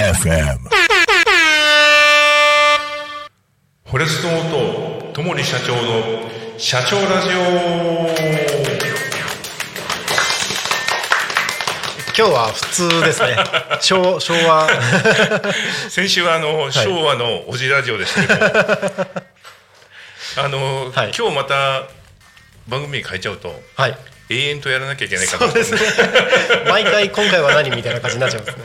FM. フォレストオート、ともり社長の社長ラジオ。今日は普通ですね 昭昭和先週はあの、昭和のおじラジオでしたけど、あの、はい。今日また番組変えちゃうと、はい。永遠とやらなきゃいけないかなそうですね。毎回今回は何みたいな感じになっちゃうんですね。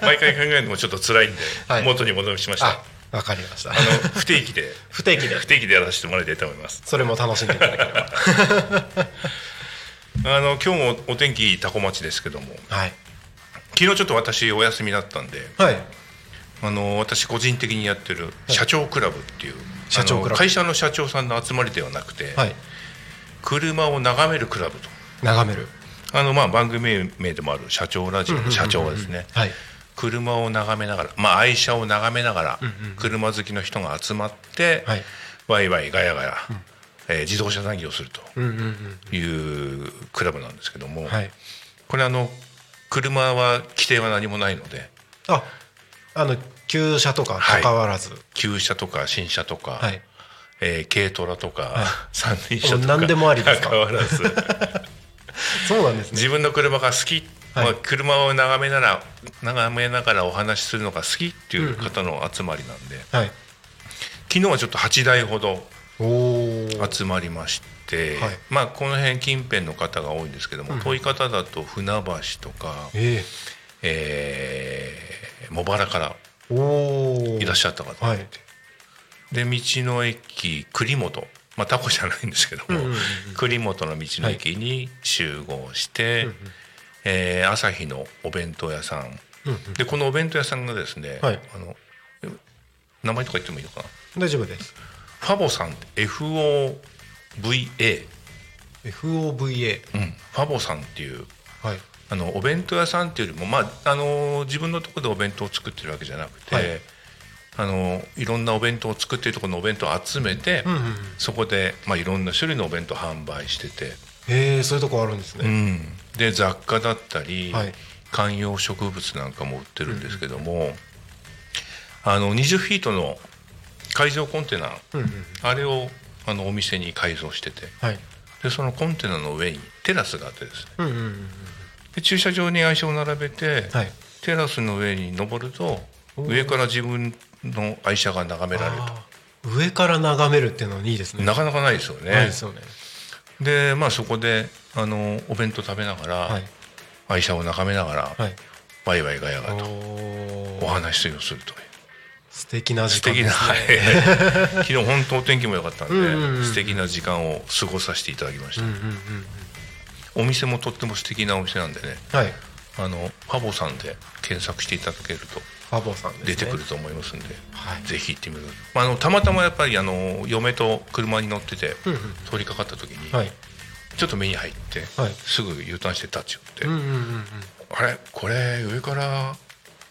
毎回考えるのもちょっと辛いんで、はい。元に戻しました。あわかりました。あの不定期で。不定期で。不定期でやらせてもらいたいと思います。それも楽しんでいただければ。あの今日もお天気タコ町ですけども、はい。昨日ちょっと私お休みだったんで、はい。あの私個人的にやってる社長クラブっていう、社長会社の社長さんの集まりではなくて、はい。車を眺めるクラブと。眺める。あのまあ番組名でもある社長ラジオの社長がですね、はい。車を眺めながら、まあ、愛車を眺めながら、車好きの人が集まって、はい。ワイワイガヤガヤ、えー自動車談義をするうんうんというクラブなんですけども、うんはい。これあの車は規定は何もないのでああの旧車とか関わらず旧車とか新車とか、はい。えー軽トラとか、はい。三輪車とか何でもありですか？関わらずそうなんですね。自分の車が好き、はい。まあ、車を眺めながら眺めながらお話しするのが好きっていう方の集まりなんで、はい。昨日はちょっと8台ほど集まりまして、はい。まあこの辺近辺の方が多いんですけども、遠い方だと船橋とか、え。えー茂原からいらっしゃった方がいて、はい。で道の駅栗本。まあタコじゃないんですけども、栗本の道の駅に集合して、えー朝日のお弁当屋さん、でこのお弁当屋さんがですね、はい。あの名前とか言ってもいいのかな？大丈夫です。ファボさん FOVA、FOVA うん、ファボさんっていうはいあのお弁当屋さんっていうよりも、まあ、あの自分のところでお弁当を作ってるわけじゃなくて、はい。あのいろんなお弁当を作ってるところのお弁当を集めて、うんうんうん。そこで、まあ、いろんな種類のお弁当を販売してて、へえそういうとこあるんですね、うん、で雑貨だったり、はい。観葉植物なんかも売ってるんですけども、あの20フィートの海上コンテナ、うんうんあれをあのお店に改造してて。はい。でそのコンテナの上にテラスがあってですね。うんうんうんで駐車場に愛車を並べて、はい。テラスの上に登ると上から自分の愛車が眺められるあー。上から眺めるっていうのいいですね。となかなかないですよね。ないですよね。でまあそこであのお弁当食べながら、はい。愛車を眺めながら、はい。ワイワイガヤガヤとおお話をするという。素敵な時素敵な、間ですはねい。昨日本当お天気も良かったんで、うんうんうん素敵な時間を過ごさせていただきました、うんうんうんお店もとっても素敵なお店なんでね。はい。あのファボさんで検索していただけるとファボさんね。出てくると思いますんで、はい。ぜひ行ってみる、まあ、あのたまたまやっぱりあの嫁と車に乗っててうんうん。通りかかった時に、はい。ちょっと目に入って、はい。すぐ U ターンしてタッチ打って、うんうんうんうん。あれ？これ上から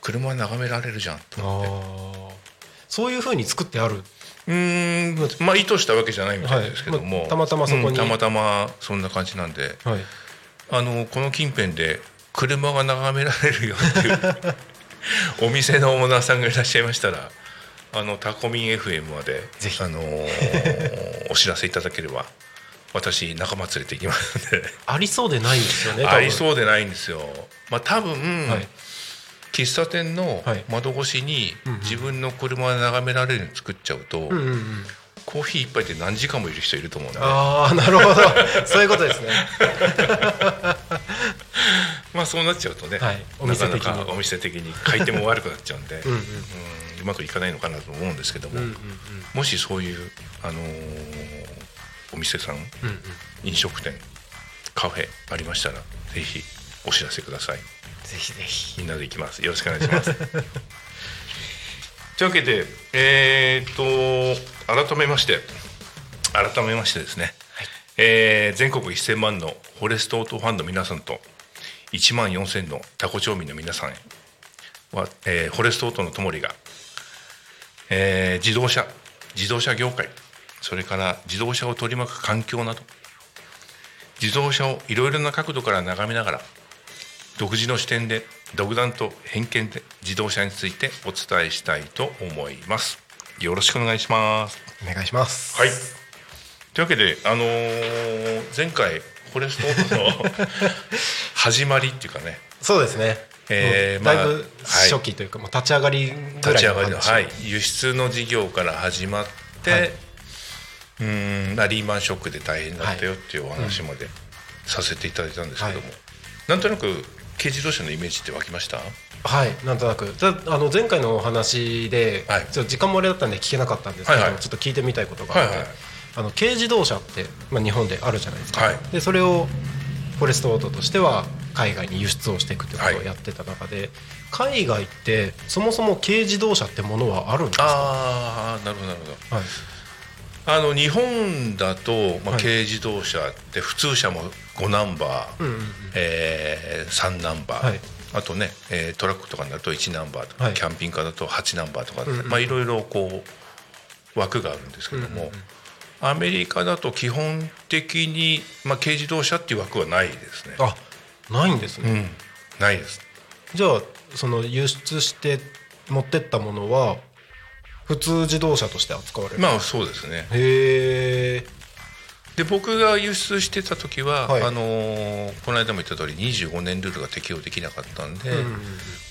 車眺められるじゃんと思って。そういうふうに作ってあるうーんまあ意図したわけじゃないみたいですけども、はい。まあたまたまそこに。うんたまたまそんな感じなんで。はい。あのこの近辺で車が眺められるよっていう お店のオーナーさんがいらっしゃいましたらあのタコミン FM までぜひ。あのーお知らせいただければ私仲間連れて行きますんで。ありそうでないんですよねありうそうでないんですよ。まあ多分、はい喫茶店のはい。窓越しにうんうん。自分の車を眺められるように作っちゃうと、うんうんうん。コーヒー一杯で何時間もいる人いると思うんでああなるほど。そういうことですね。まあそうなっちゃうとね、はい。お店的になかなかお店的に。買い手も悪くなっちゃうんで うんうんうん。うまくいかないのかなと思うんですけども、うんうん。もしそういう、あのーお店さんうんうん。飲食店カフェありましたらぜひお知らせくださいぜひぜひみんなで行きます。よろしくお願いします。というわけでえーっと改めまして改めましてですね、えー全国1000万のフォレストオートファンの皆さんと1万4000のタコ町民の皆さんへは、えーフォレストオートのともりが、えー自動車自動車業界それから自動車を取り巻く環境など自動車をいろいろな角度から眺めながら独自の視点で独断と偏見で自動車についてお伝えしたいと思います。よろしくお願いします。お願いします。はい。というわけであのー前回フォレストオートの 始まりっていうかね。そうですね、えーだいぶ初期というか、まあ、立ち上がりぐらいの立ち上がりの、話はい、輸出の事業から始まって、はい。うーんまあリーマンショックで大変だったよっていうお話までさせていただいたんですけども、はい。なんとなく軽自動車のイメージって湧きました？はいなんとなく。たあの前回のお話で、はい。ちょっと時間もあれだったんで聞けなかったんですけど、はいはい。ちょっと聞いてみたいことがあって、はいはい。あの軽自動車って、まあ、日本であるじゃないですか、はい。でそれをフォレストオートとしては海外に輸出をしていくということはい。をやってた中で、海外ってそもそも軽自動車ってものはあるんですか？ああなるほどなるほど。はいあの日本だと、まあ、はい。軽自動車って普通車も5ナンバー、うんうんうん。えー3ナンバー、はい。あとね、えートラックとかになると1ナンバーとか、はい。キャンピングカーだと8ナンバーとか、うんうんまあ、いろいろこう枠があるんですけども、アメリカだと基本的に、まあ、軽自動車っていう枠はないですね。あないんですね、うん、ないです。じゃあその輸出して持ってったものは普通自動車として扱われる、まあそうですね。へえで僕が輸出してた時は、はい。あのーこの間も言った通り25年ルールが適用できなかったんで、うんうんうん。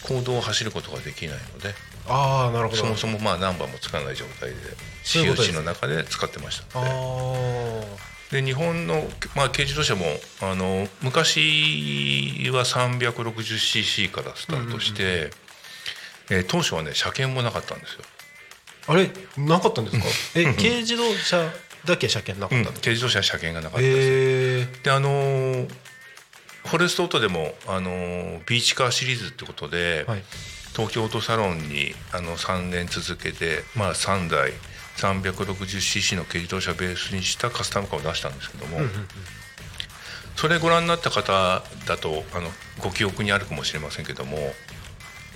公道を走ることができないのでああなるほど。そもそもまあナンバーもつかない状態で私有地の中で使ってましたあのあでで日本の、まあ、軽自動車もあの昔は 360cc からスタートして、えー当初はね車検もなかったんですよ、あれ？なかったんですか？え軽自動車だけ車検なかうんったの、軽自動車は車検がなかったです、であのーフォレストオートでも、あのービーチカーシリーズってことで、はい。東京オートサロンにあの3年続けて、まあ、3台 360cc の軽自動車をベースにしたカスタムカーを出したんですけども、それご覧になった方だとあのご記憶にあるかもしれませんけども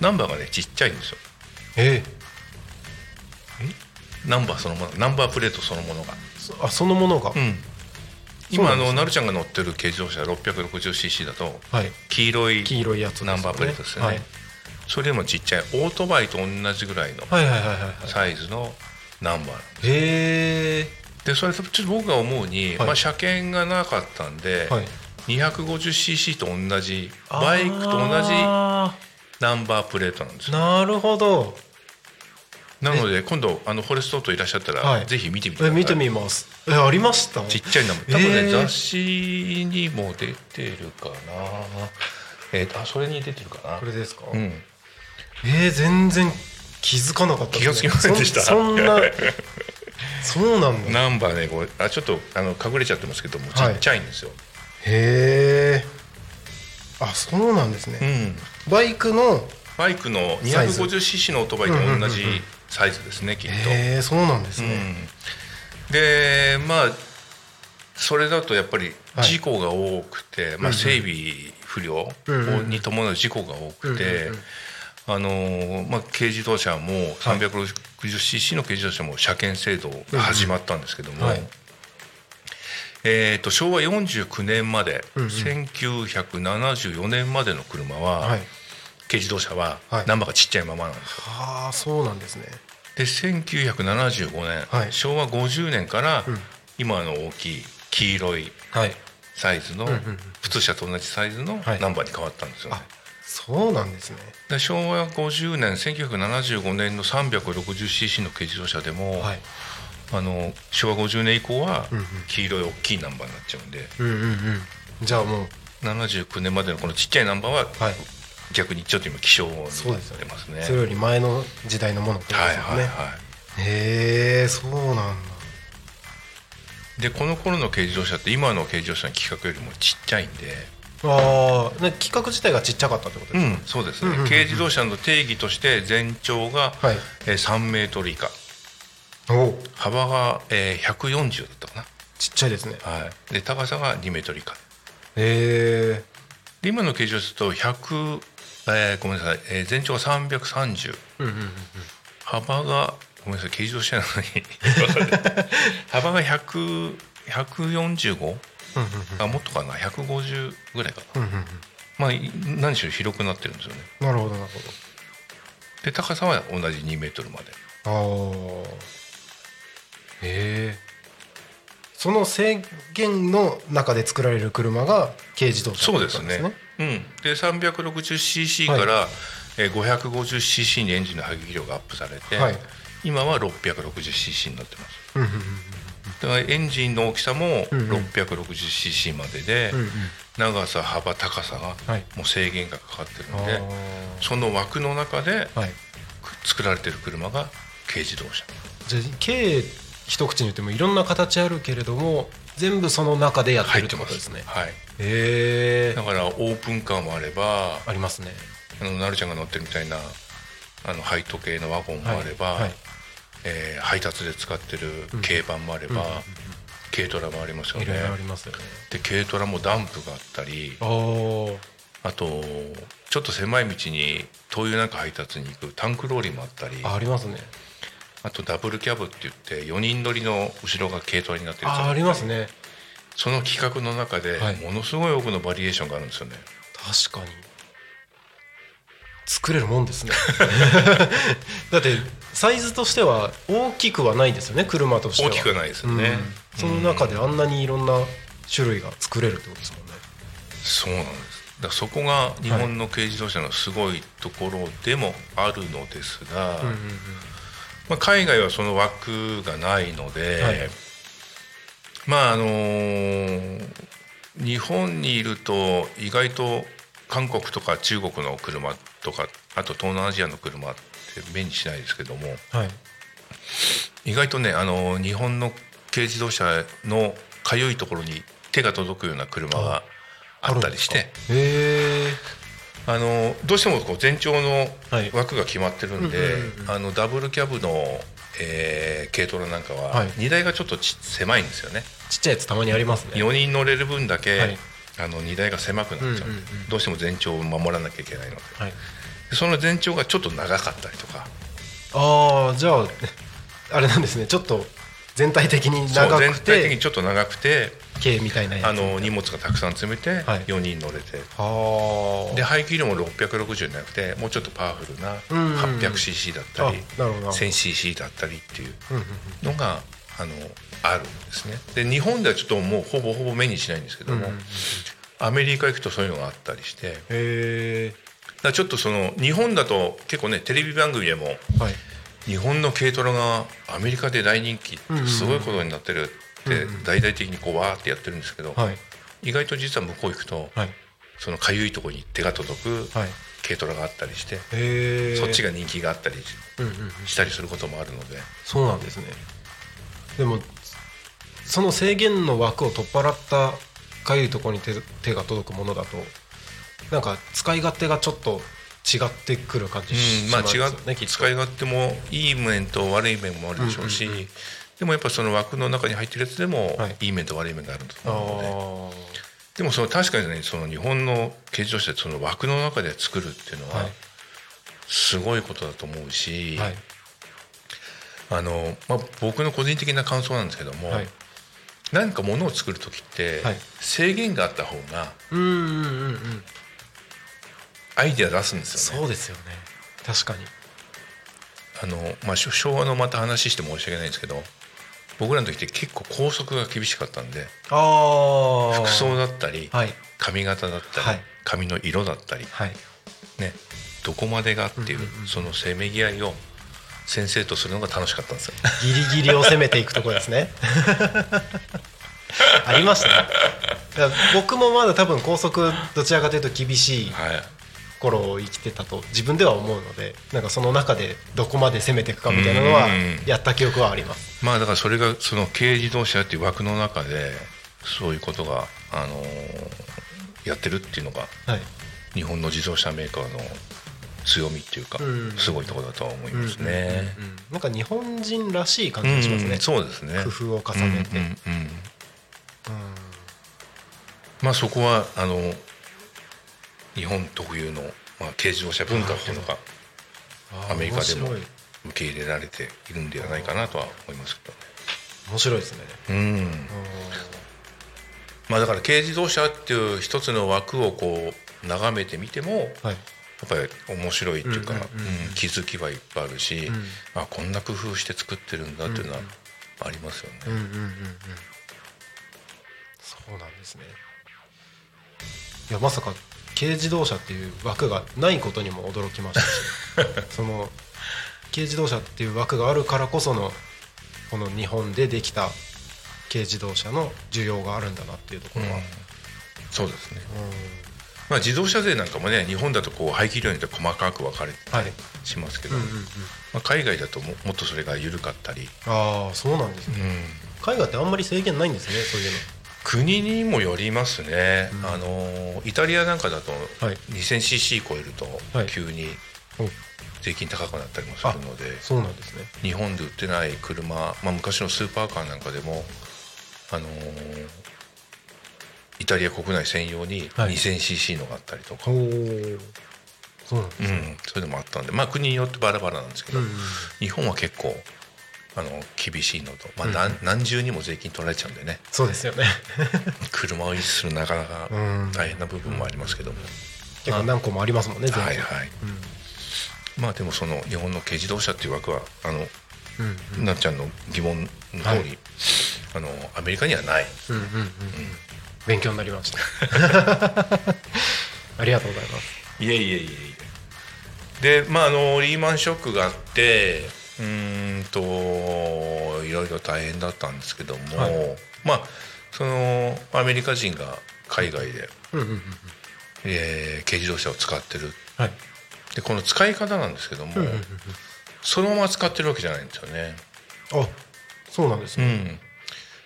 ナンバーがねちっちゃいんですよ。えナンバーそのものナンバープレートそのものが、そあそのものが、うん、今あのなるちゃんが乗ってる軽自動車 660cc だとはい。黄色い黄色いやつね。ナンバープレートですよね、はい。それよりもちっちゃいオートバイと同じぐらいのサイズのナンバーなんです。へえでそれちょっと僕が思うに、はい。まあ、車検がなかったんで、はい。250cc と同じバイクと同じあナンバープレートなんですなるほどなので今度あのフォレストオートいらっしゃったら、はい。ぜひ見てみてください。え見てみます。えありました？ちっちゃいナンバー多分ね、えー。雑誌にも出てるかな。えー、あそれに出てるかな。これですか、うん。えー、全然気づかなかった気がつきませんでした。そそんなそうなんだ。ナンバーねこれあちょっとあの隠れちゃってますけどもちはい。っちゃいんですよ、へえあそうなんですね、うん。バイクのバイクのサイズ 250cc のオートバイと同じサイズですねきっと、へえそうなんですね、うん、でまあそれだとやっぱりはい。事故が多くて、まあ、整備不良に伴う事故が多くて、あのーまあ、軽自動車も 360cc の軽自動車も車検制度が始まったんですけども、はい。えー、と昭和49年まで、うんうん。1974年までの車は、はい軽自動車ははい。ナンバーがちっちゃいままなんですよ。はあそうなんですね。で1975年、はい。昭和50年から、うん。今の大きい黄色いはい。サイズの、んうん普通車と同じサイズのはい。ナンバーに変わったんですよね。あそうなんですね。で昭和50年1975年の 360cc の軽自動車でも、はい。あの昭和50年以降は黄色い大きいナンバーになっちゃうんで、うんうんうん。じゃあもう79年までのこのちっちゃいナンバーははい逆にちょっと今希少になっそうですよね。てますね。それより前の時代のものってことはいですよね、はいはへえそうなんだ。い。でこの頃の軽自動車って今の軽自動車の規格よりもちっちゃいんで、ああ、ね、規格自体がちっちゃかったってことですか、うん、そうですね、軽自動車の定義として全長が、はい。えー3メートル以下。幅が、えー140だったかちっちゃいですね。な、はい、で高さが2メートル以下。へえで今の軽自動車だと100、えーごめんなさい、えー全長が330うんうんうん幅がごめんなさい。軽自動車ない。幅が100 145うんうんあもっとかな？150ぐらいかな、うんうんうん。まあい何しろ広くなってるんですよね。なるほどなるほで高さは同じ2メートルまで。どああへえその制限の中で作られる車が軽自動車そうですねうん、で 360cc から、えー 550cc にエンジンの排気量がアップされて、はい。今は 660cc になってます。だからエンジンの大きさもうんうん。660cc までで、うんうん。長さ幅高さがはい。もう制限がかかってるあので、その枠の中で作られてる車が軽自動車。じゃあ軽一口に言ってもいろんな形あるけれども全部その中でやってるってことですね。はいへえだからオープンカーもあればありますね。あのなるちゃんが乗ってるみたいなあの配当系のワゴンもあれば、はいはい。えー配達で使ってる軽バンもあれば、軽トラもありますよね。ありますよね。で軽トラもダンプがあったりあとちょっと狭い道に灯油なんか配達に行くタンクローリーもあったりあありますね。あとダブルキャブって言って4人乗りの後ろが軽トラになってるあありますねその企画の中ではい。ものすごい多くのバリエーションがあるんですよね、確かに。作れるもんですね。だってサイズとしては大きくはないですよね車としては。大きくはないですよね、うん。その中であんなにいろんな種類が作れるってことですもんね。そうなんです。だそこが日本の軽自動車のすごいところでもあるのですが、まあ、海外はその枠がないので、はいまああのー日本にいると意外と韓国とか中国の車とかあと東南アジアの車って目にしないですけどもはい。意外とね、あのー日本の軽自動車のかゆいところに手が届くような車があったりして。あのどうしてもこう全長のはい。枠が決まってるんで、うんうんうんうん。あのダブルキャブの、えー軽トラなんかははい。荷台がちょっとち狭いんですよね、ちっちゃいやつたまにありますね。4人乗れる分だけ、はい。あの荷台が狭くなっちゃう,、うんうんうんどうしても全長を守らなきゃいけないので。はい。でその全長がちょっと長かったりとか。ああじゃあ あれなんですね。ちょっと全体的に長く全体的てにちょっと長くて軽みたいなあの荷物がたくさん詰めてはい。4人乗れて、はあ。で排気量も660じゃなくてもうちょっとパワフルなうんうんうん。800cc だったり、あなるほど。1000cc だったりっていうのがあのあるんですね。で日本ではちょっともうほぼほぼ目にしないんですけども、アメリカ行くとそういうのがあったりして。だちょっとその日本だと結構ねテレビ番組でもえはい日本の軽トラがアメリカで大人気すごいことになってるって大々的にこうわーってやってるんですけど、はい。意外と実は向こう行くとはい。そのかゆいところに手が届くはい。軽トラがあったりして、そっちが人気があったりしたりすることもあるので。そうなんですね。でもその制限の枠を取っ払ったかゆいところに手手が届くものだとなんか使い勝手がちょっと違ってくる感じしうん、まあ違使い勝手もいい面と悪い面もあるでしょうし、うんうんうん。でもやっぱその枠の中に入ってるやつでもはい。いい面と悪い面があるとあ思うので、ー。でもその確かにねその日本の軽自動車でその枠の中で作るっていうのははい。すごいことだと思うし、はい。あのまあ、僕の個人的な感想なんですけども、はい。何かものを作る時ってはい。制限があった方がうんうんうんうんアイデア出すんですよね。そうですよね。確かに。あのまあ、昭和のまた話して申し訳ないんですけど僕らの時って結構校則が厳しかったんで服装だったりはい。髪型だったり、はい。髪の色だったり、はい。ね、どこまでがっていう,、うんうんうんそのせめぎ合いを先生とするのが楽しかったんですよ。ギリギリを攻めていくところですね。ありましたね。僕もまだ多分校則どちらかというと厳しい頃を生きてたと自分では思うのでなんかその中でどこまで攻めていくかみたいなのはうん。やった記憶はあります。まあだからそれがその軽自動車っていう枠の中でそういうことが、あのーやってるっていうのがはい。日本の自動車メーカーの強みっていうか、うん。すごいところだとは思いますね。うんうんうんうん。なんか日本人らしい感じうんがしますね、そうですね。工夫を重ねて、うんうんうんまあそこはあの日本特有の、まあ、軽自動車文化っていうのがアメリカでも受け入れられているんではないかなとは思いますけ面白いですね。うん。まあだから軽自動車っていう一つの枠をこう眺めてみてもはい。やっぱり面白いっていうか、気づきはいっぱいあるし、ん。あこんな工夫して作ってるんだっていうのはありますよね。うんうんうんうん。そうなんですね。いやまさか軽自動車っていう枠がないことにも驚きましたし その軽自動車っていう枠があるからこそのこの日本でできた軽自動車の需要があるんだなっていうところは、うん。そうですね、うんまあ、自動車税なんかもね日本だとこう排気量によって細かく分かれてはいしますけど、うんうんうん。まあ、海外だとももっとそれが緩かったり、ああそうなんですね。海外ってあんまり制限ないんですねそういう国にもよりますね、うん。あのイタリアなんかだとはい。2000cc 超えるとはい。急にの税金高くなったりもするので、そうなんですね。日本で売ってない車、まあ、昔のスーパーカーなんかでも、あのーイタリア国内専用にはい。2000cc のがあったりとか、おおそうなんですね、うん、そういうのもあったんで、まあ、国によってバラバラなんですけど、うんうん。日本は結構あの厳しいのと、まあうん。何何重にも税金取られちゃうんでね。そうですよね。車を維持するなかなかうん。大変な部分もありますけども、結構何個もありますもんね全部はいはい。うん。まあでもその日本の軽自動車っていう枠はあの、うんなっちゃんの疑問の通り、はい。あのアメリカにはない。うんうん。うん。勉強になりました。ありがとうございます。いえいえいえいえ。でまああのリーマンショックがあってうーんといろいろ大変だったんですけども、はい。まあそのアメリカ人が海外で、うんうんうんえー軽自動車を使ってる。はい。でこの使い方なんですけども、うんうんうんそのまま使ってるわけじゃないんですよね。あそうなんですね。うん、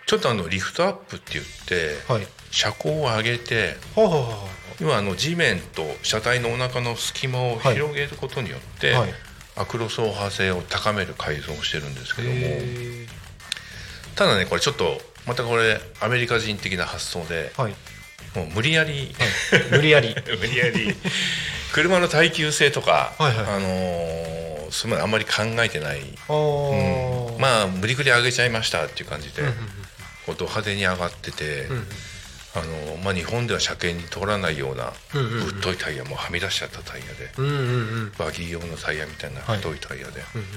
ちょっとあのリフトアップって言って、はい。車高を上げてはあはあは今あ。の地面と車体のお腹の隙間を広げることによって、あはいアクロ走破性を高める改造をしてるんですけども。へただねこれちょっとまたこれアメリカ人的な発想でーはい。もう無理やり、無理やり。無理やり車の耐久性とか、はいはい。あのーまであんまり考えてない、うん。まあ無理くり上げちゃいましたっていう感じで、うんうんこうド派手に上がってて、うんうんあのーまあ、日本では車検に通らないようなうんうんうん。太いタイヤもはみ出しちゃったタイヤで、うんうんうん。バギー用のタイヤみたいなはい太いタイヤで、うんうん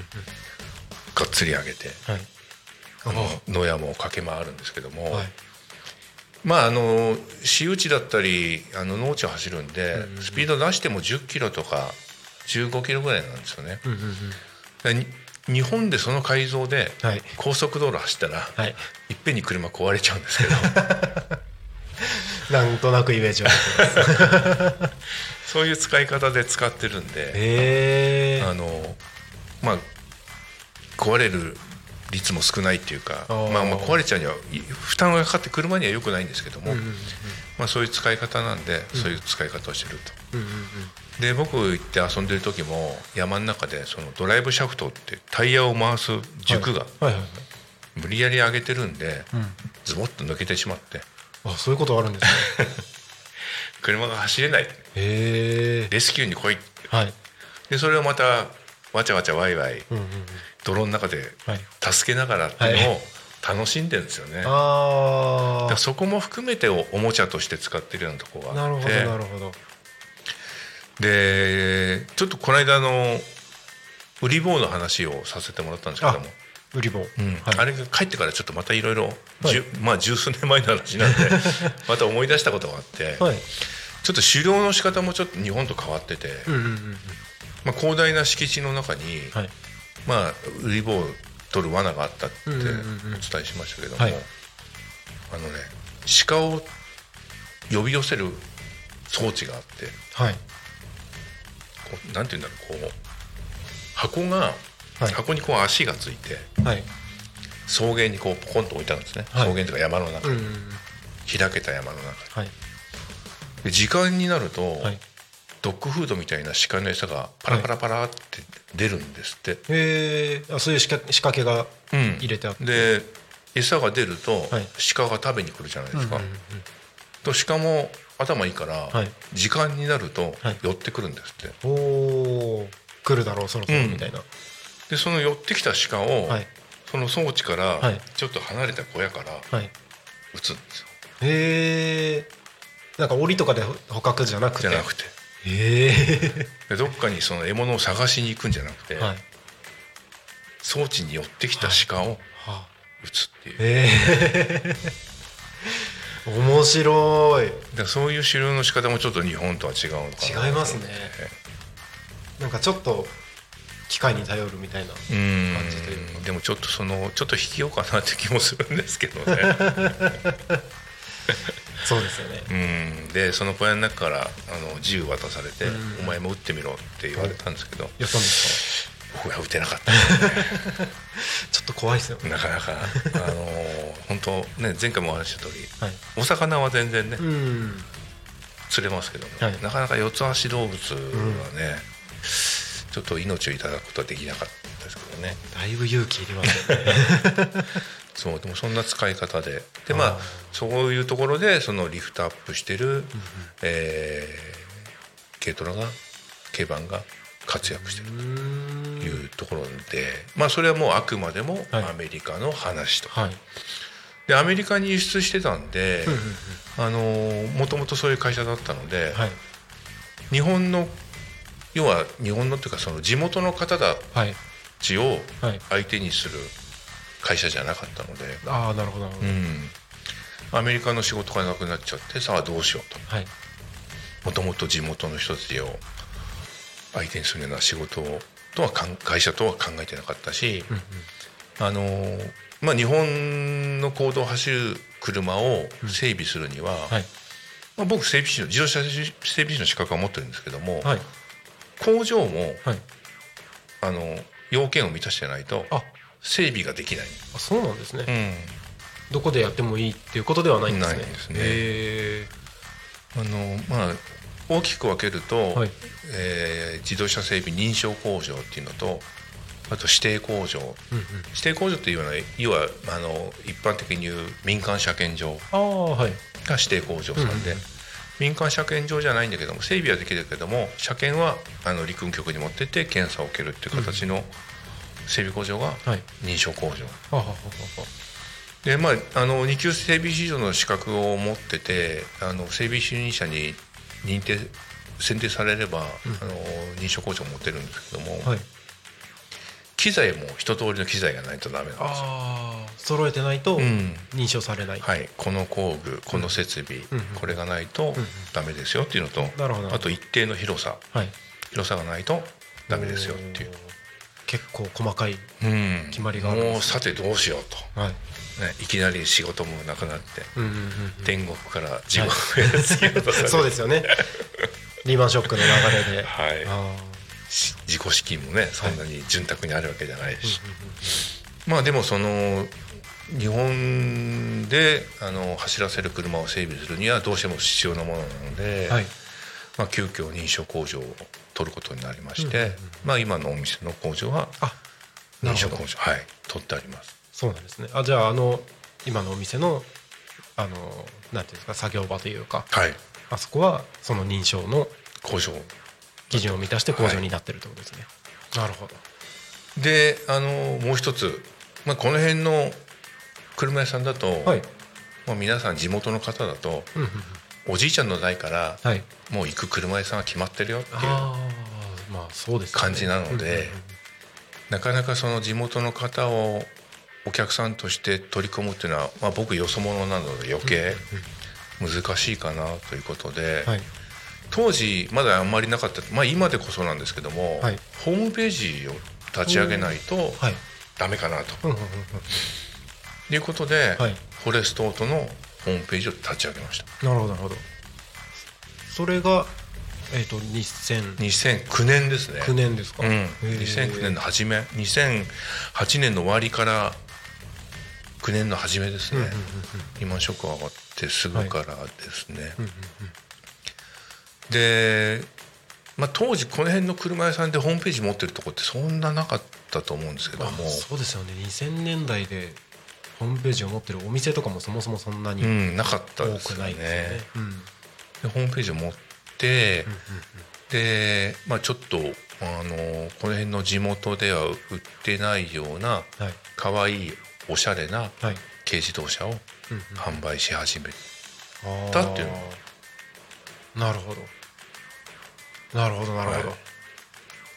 がっつり上げて。はい。あの野山を駆け回るんですけども、はい。まああの私有地だったりあの農地を走るんで、うんうんスピード出しても10キロとか15キロぐらいなんですよね。うんうんうん日本でその改造ではい。高速道路走ったら、はい。いっぺんに車壊れちゃうんですけど なんとなくイメージは そういう使い方で使ってるんで、へえあのまあ壊れる率も少ないっていうかまあ、まあ壊れちゃうにはい負担がかかって車には良くないんですけども、うんうんうんまあ、そういう使い方なんで、そういう使い方をしてると。うんうんで僕行って遊んでる時も山の中でそのドライブシャフトってタイヤを回す軸が無理やり上げてるんでうん。ズボッと抜けてしまってあそういうことあるんですね。車が走れない。へえレスキューに来いはい。でそれをまたわちゃわちゃワイワイうんうんうん。泥の中ではい。助けながらっていうのはを楽しんでるんですよね、だかあらそこも含めておおもちゃとして使ってるようなところあなるほどがあってなるほど。でちょっとこの間あの売り棒の話をさせてもらったんですけども売り棒うん。はい。あれが帰ってからちょっとまたいろいろはい。まあ十数年前の話なんでまた思い出したことがあって、はい。ちょっと狩猟の仕方もちょっと日本と変わってて、うんうんうん。まあ、広大な敷地の中に、はい。まあ、売り棒を取る罠があったっておうんうんうんうん。伝えしましたけども、はい。あのね鹿を呼び寄せる装置があってはい。こうなんて言うんだろうこう箱が、はい。箱にこう足がついてはい。草原にこうポコンと置いてあるんですね、はい。草原というか山の中。に、うんうんうん。開けた山の中。はい。で時間になると、はい。ドッグフードみたいな鹿の餌がパラパラパラって出るんですって、へえあそういう仕掛仕掛けがうん。入れてあって。で餌が出ると、はい。鹿が食べに来るじゃないですか、うんうんうんと鹿も頭いいから、はい。時間になるとはい。寄ってくるんですって、おお来るだろうそろそろうん。みたいなでその寄ってきた鹿を、はい。その装置からはい。ちょっと離れた小屋からはい。撃つんですよ。へえなんか檻とかで捕獲じゃなくて？じゃなくて。へえでどっかにその獲物を探しに行くんじゃなくて、はい。装置に寄ってきた鹿をは撃つっていう、へえ面白い。でそういう狩猟の仕方もちょっと日本とは違うのかな。違いますね。なんかちょっと機械に頼るみたいなうん感じというか。でもちょっとそのちょっと引きようかなって気もするんですけどね。そうですよね。うん。でその小屋の中からあの銃渡されてうん「お前も撃ってみろ」って言われたんですけど。やったんです僕は撃てなかった。か ちょっと怖いですよね。なかなか。あの本当ね前回もお話しした通りはい。お魚は全然ねうん。釣れますけども、はい。なかなか四つ足動物はね、ちょっと命をいただくことはできなかったですけどね。だいぶ勇気いりますよね。そうでもそんな使い方で。でまあそういうところでそのリフトアップしてる、えー軽トラが軽バンが活躍してるというところで、まあそれはもうあくまでもはい。アメリカの話と、はい。でアメリカに輸出してたんで、あのもともとそういう会社だったので、はい。日本の要は日本のっていうかその地元の方たはいちをはい。相手にする会社じゃなかったので、ああなるほどなるほど、うん、アメリカの仕事がなくなっちゃってさあどうしようと。はい。もともと地元の人たちを相手にするような仕事をとは会社とは考えてなかったし、あのまあ日本の公道を走る車を整備するには、はい。まあ、僕整備士の自動車整備士の資格は持ってるんですけども、はい工場もはい。あの要件を満たしてないとあ。整備ができない、あそうなんですね、うん、どこでやってもいいっていうことではないんですね。ないんですね。へあのまあ大きく分けると、はい。えー自動車整備認証工場っていうのとあと指定工場。え、うんうん、指定工場っていうのは要はあの一般的に言う民間車検場が指定工場さんで、うんうん民間車検場じゃないんだけども整備はできるけども車検はあの陸運局に持ってって検査を受けるっていう形の整備工場がはい。認証工場、でまああの2級整備士場の資格を持っててあの整備主任者に認定選定されれば、あの認証工場を持ってるんですけども、あはい機材も一通りの機材がないとダメなんですよ。ああ揃えてないとうん。認証されない、はい、この工具この設備、うん。これがないとダメですよっていうのと、なるほど。あと一定の広さ。はい。広さがないとダメですよっていう、結構細かいうん、決まりがあるね。もうさてどうしようと、はい。ね、いきなり仕事もなくなって、うんうんうん天国から地獄へ突き落とされうん、るそうですよね。リーマンショックの流れで。はい。あし自己資金もねそんなに潤沢にあるわけじゃないし、まあでもその日本であの走らせる車を整備するにはどうしても必要なものなので、ーはい。まあ、急遽認証工場を取ることになりまして、まあ、今のお店の工場は認証工場はい取ってあります。そうなんですね。あじゃああの今のお店のあのなんていうんですか作業場というかはい。あそこはその認証の工場基準を満たして工場になってるってことですね、なるほど。であのもう一つ、まあ、この辺の車屋さんだと、はい。まあ、皆さん地元の方だとうんうんうん。おじいちゃんの代からはい。もう行く車屋さんは決まってるよっていう感じなのでうんうんうん。なかなかその地元の方をお客さんとして取り込むっていうのは、まあ、僕よそ者なので余計難しいかなということで、はい当時まだあんまりなかった、まあ、今でこそなんですけども、はい。ホームページを立ち上げないとはい。ダメかなと。うんうんうんいうことで、はい。フォレストオートのホームページを立ち上げました。うんなるほどなるほど。それがえっ、と2009 2009年ですね。年ですか、うん、へー。2009年の初め。2008年の終わりから9年の初めですね、うんうんうん今ショックが上がってすぐからですね、うんうんで、まあ、当時この辺の車屋さんでホームページ持ってるとこってそんななかったと思うんですけどあもそうですよね。2000年代でホームページを持ってるお店とかもそもそもそんなにうんなかった多ですよね。くないですよね、うん。でホームページを持って、で、まあ、ちょっとあのこの辺の地元では売ってないようなはい。可愛いおしゃれなはい。軽自動車をうん販売し始める、うんだっていうなるほど。なるほどなるほど、はい。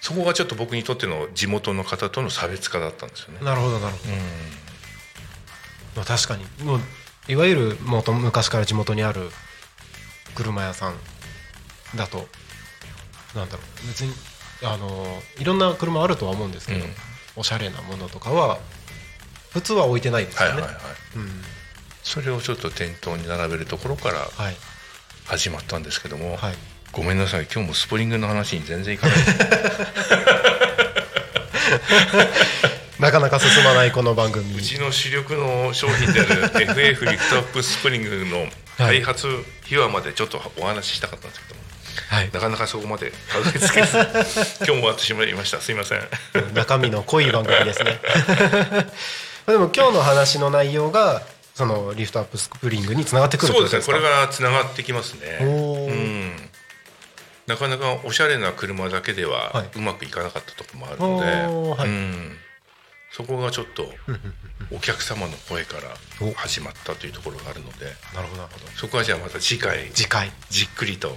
そこがちょっと僕にとっての地元の方との差別化だったんですよね。なるほどなるほど、うん。まあ、確かに。もういわゆるもと昔から地元にある車屋さんだとなんだろう。別にあのいろんな車あるとは思うんですけど、うん。おしゃれなものとかは普通は置いてないですよね、はいはいはい。うん。それをちょっと店頭に並べるところからはい始まったんですけども、はい。ごめんなさい。今日もスプリングの話に全然いかない。なかなか進まないこの番組。うちの主力の商品である FF リフトアップスプリングの開発秘話までちょっとお話ししたかったんですけども、はい。なかなかそこまでたどり着けず 今日も終わってしまいました。すいません。中身の濃い番組ですね。でも今日の話の内容がそのリフトアップスプリングにつながってくるそうですね。これががつながってきますね。うん。なかなかおしゃれな車だけではい。うまくいかなかったところもあるので、はい。うん。そこがちょっとお客様の声から始まったというところがあるのでなるほどなるほど。そこはじゃあまた次回次回。じっくりと教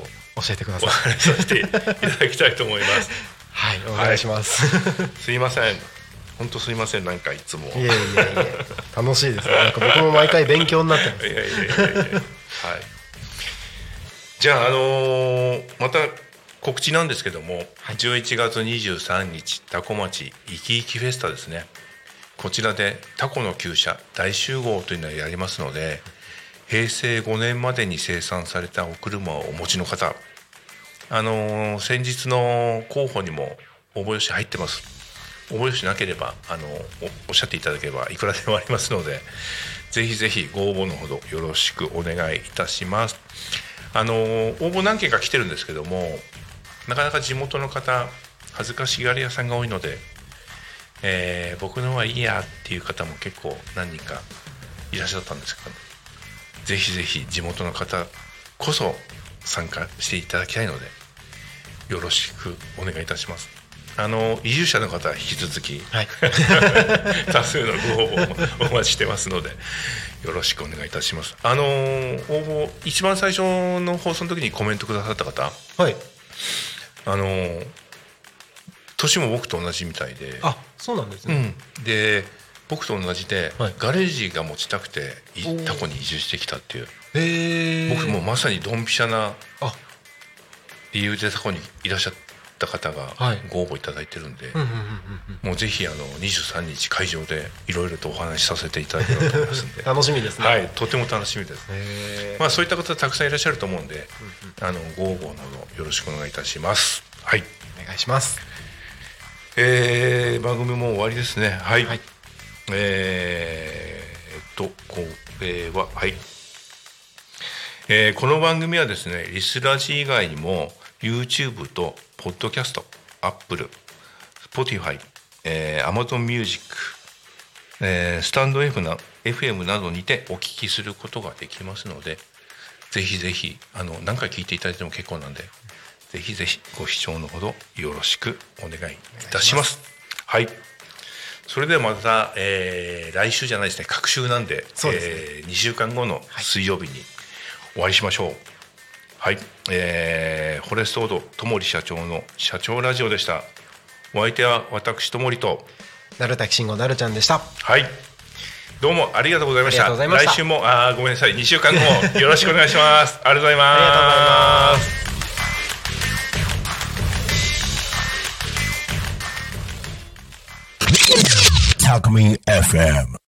えてくだおさい。話しさせていただきたいと思います。はいお願いします、すいません本当すいませんなんかいつも。いえいえいえ。楽しいですねなんか僕も毎回勉強になってます。いやいやいやいやはい。じゃああのーまた告知なんですけども、11月23日タコ町いきいきフェスタですね。こちらでタコの厩舎大集合というのをやりますので平成5年までに生産されたお車をお持ちの方あのー先日の候補にも応募用紙入ってます応募用紙なければあのおおっしゃっていただければいくらでもありますのでぜひぜひご応募のほどよろしくお願いいたします。あの応募何件か来てるんですけどもなかなか地元の方恥ずかしがり屋さんが多いので、えー僕のはいいやっていう方も結構何人かいらっしゃったんですけどぜひぜひ地元の方こそ参加していただきたいのでよろしくお願いいたします。あの移住者の方は引き続きはい。多数のご応募もお待ちしてますのでよろしくお願いいたします。あの応募一番最初の放送の時にコメントくださった方？はい。あの年も僕と同じみたいで。あそうなんですね、うん、で僕と同じで、はい。ガレージが持ちたくてタコに移住してきたっていう。へえ僕もうまさにドンピシャなあ。理由でタコにいらっしゃった方がはい。ご応募いただいてるんで、うんうんうんうんもうぜひあの23日会場でいろいろとお話しさせていただければと思いますんで。楽しみですね。はいとても楽しみです。まあそういった方たくさんいらっしゃると思うんで、あのご応募のほどよろしくお願いいたします。はい。お願いします。えー番組も終わりですね。はい、はい。えーっとこれははい、えーこの番組はですねリスラジ以外にも YouTube とポッドキャスト Apple Spotify、えー、Amazon Music、えースタンド F な FM などにてお聞きすることができますのでぜひぜひあの何回聞いていただいても結構なんでぜひぜひご視聴のほどよろしくお願いいたします。はいそれではまた、えー来週じゃないですね隔週なんでですねえ2週間後の水曜日にお会いしましょう。はい、えーフォレストオードともり社長の社長ラジオでした。お相手は私ともりとなるたきしんごなるちゃんでしたはい。どうもありがとうございました。来週もあーごめんなさい2週間後も よろしくお願いします。ありがとうございます。ありがとうございます。Talk Me FM.